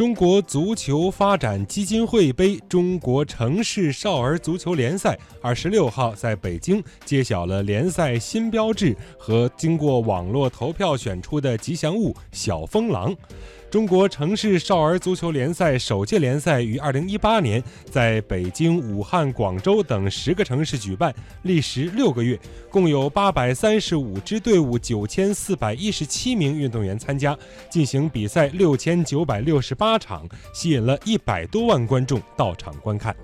中国足球发展基金会杯中国城市少儿足球联赛二十六号在北京揭晓了联赛新标志和经过网络投票选出的吉祥物“小风狼”。中国城市少儿足球联赛首届联赛于二零一八年在北京、武汉、广州等十个城市举办，历时六个月，共有八百三十五支队伍、九千四百一十七名运动员参加，进行比赛六千九百六十八场，吸引了一百多万观众到场观看。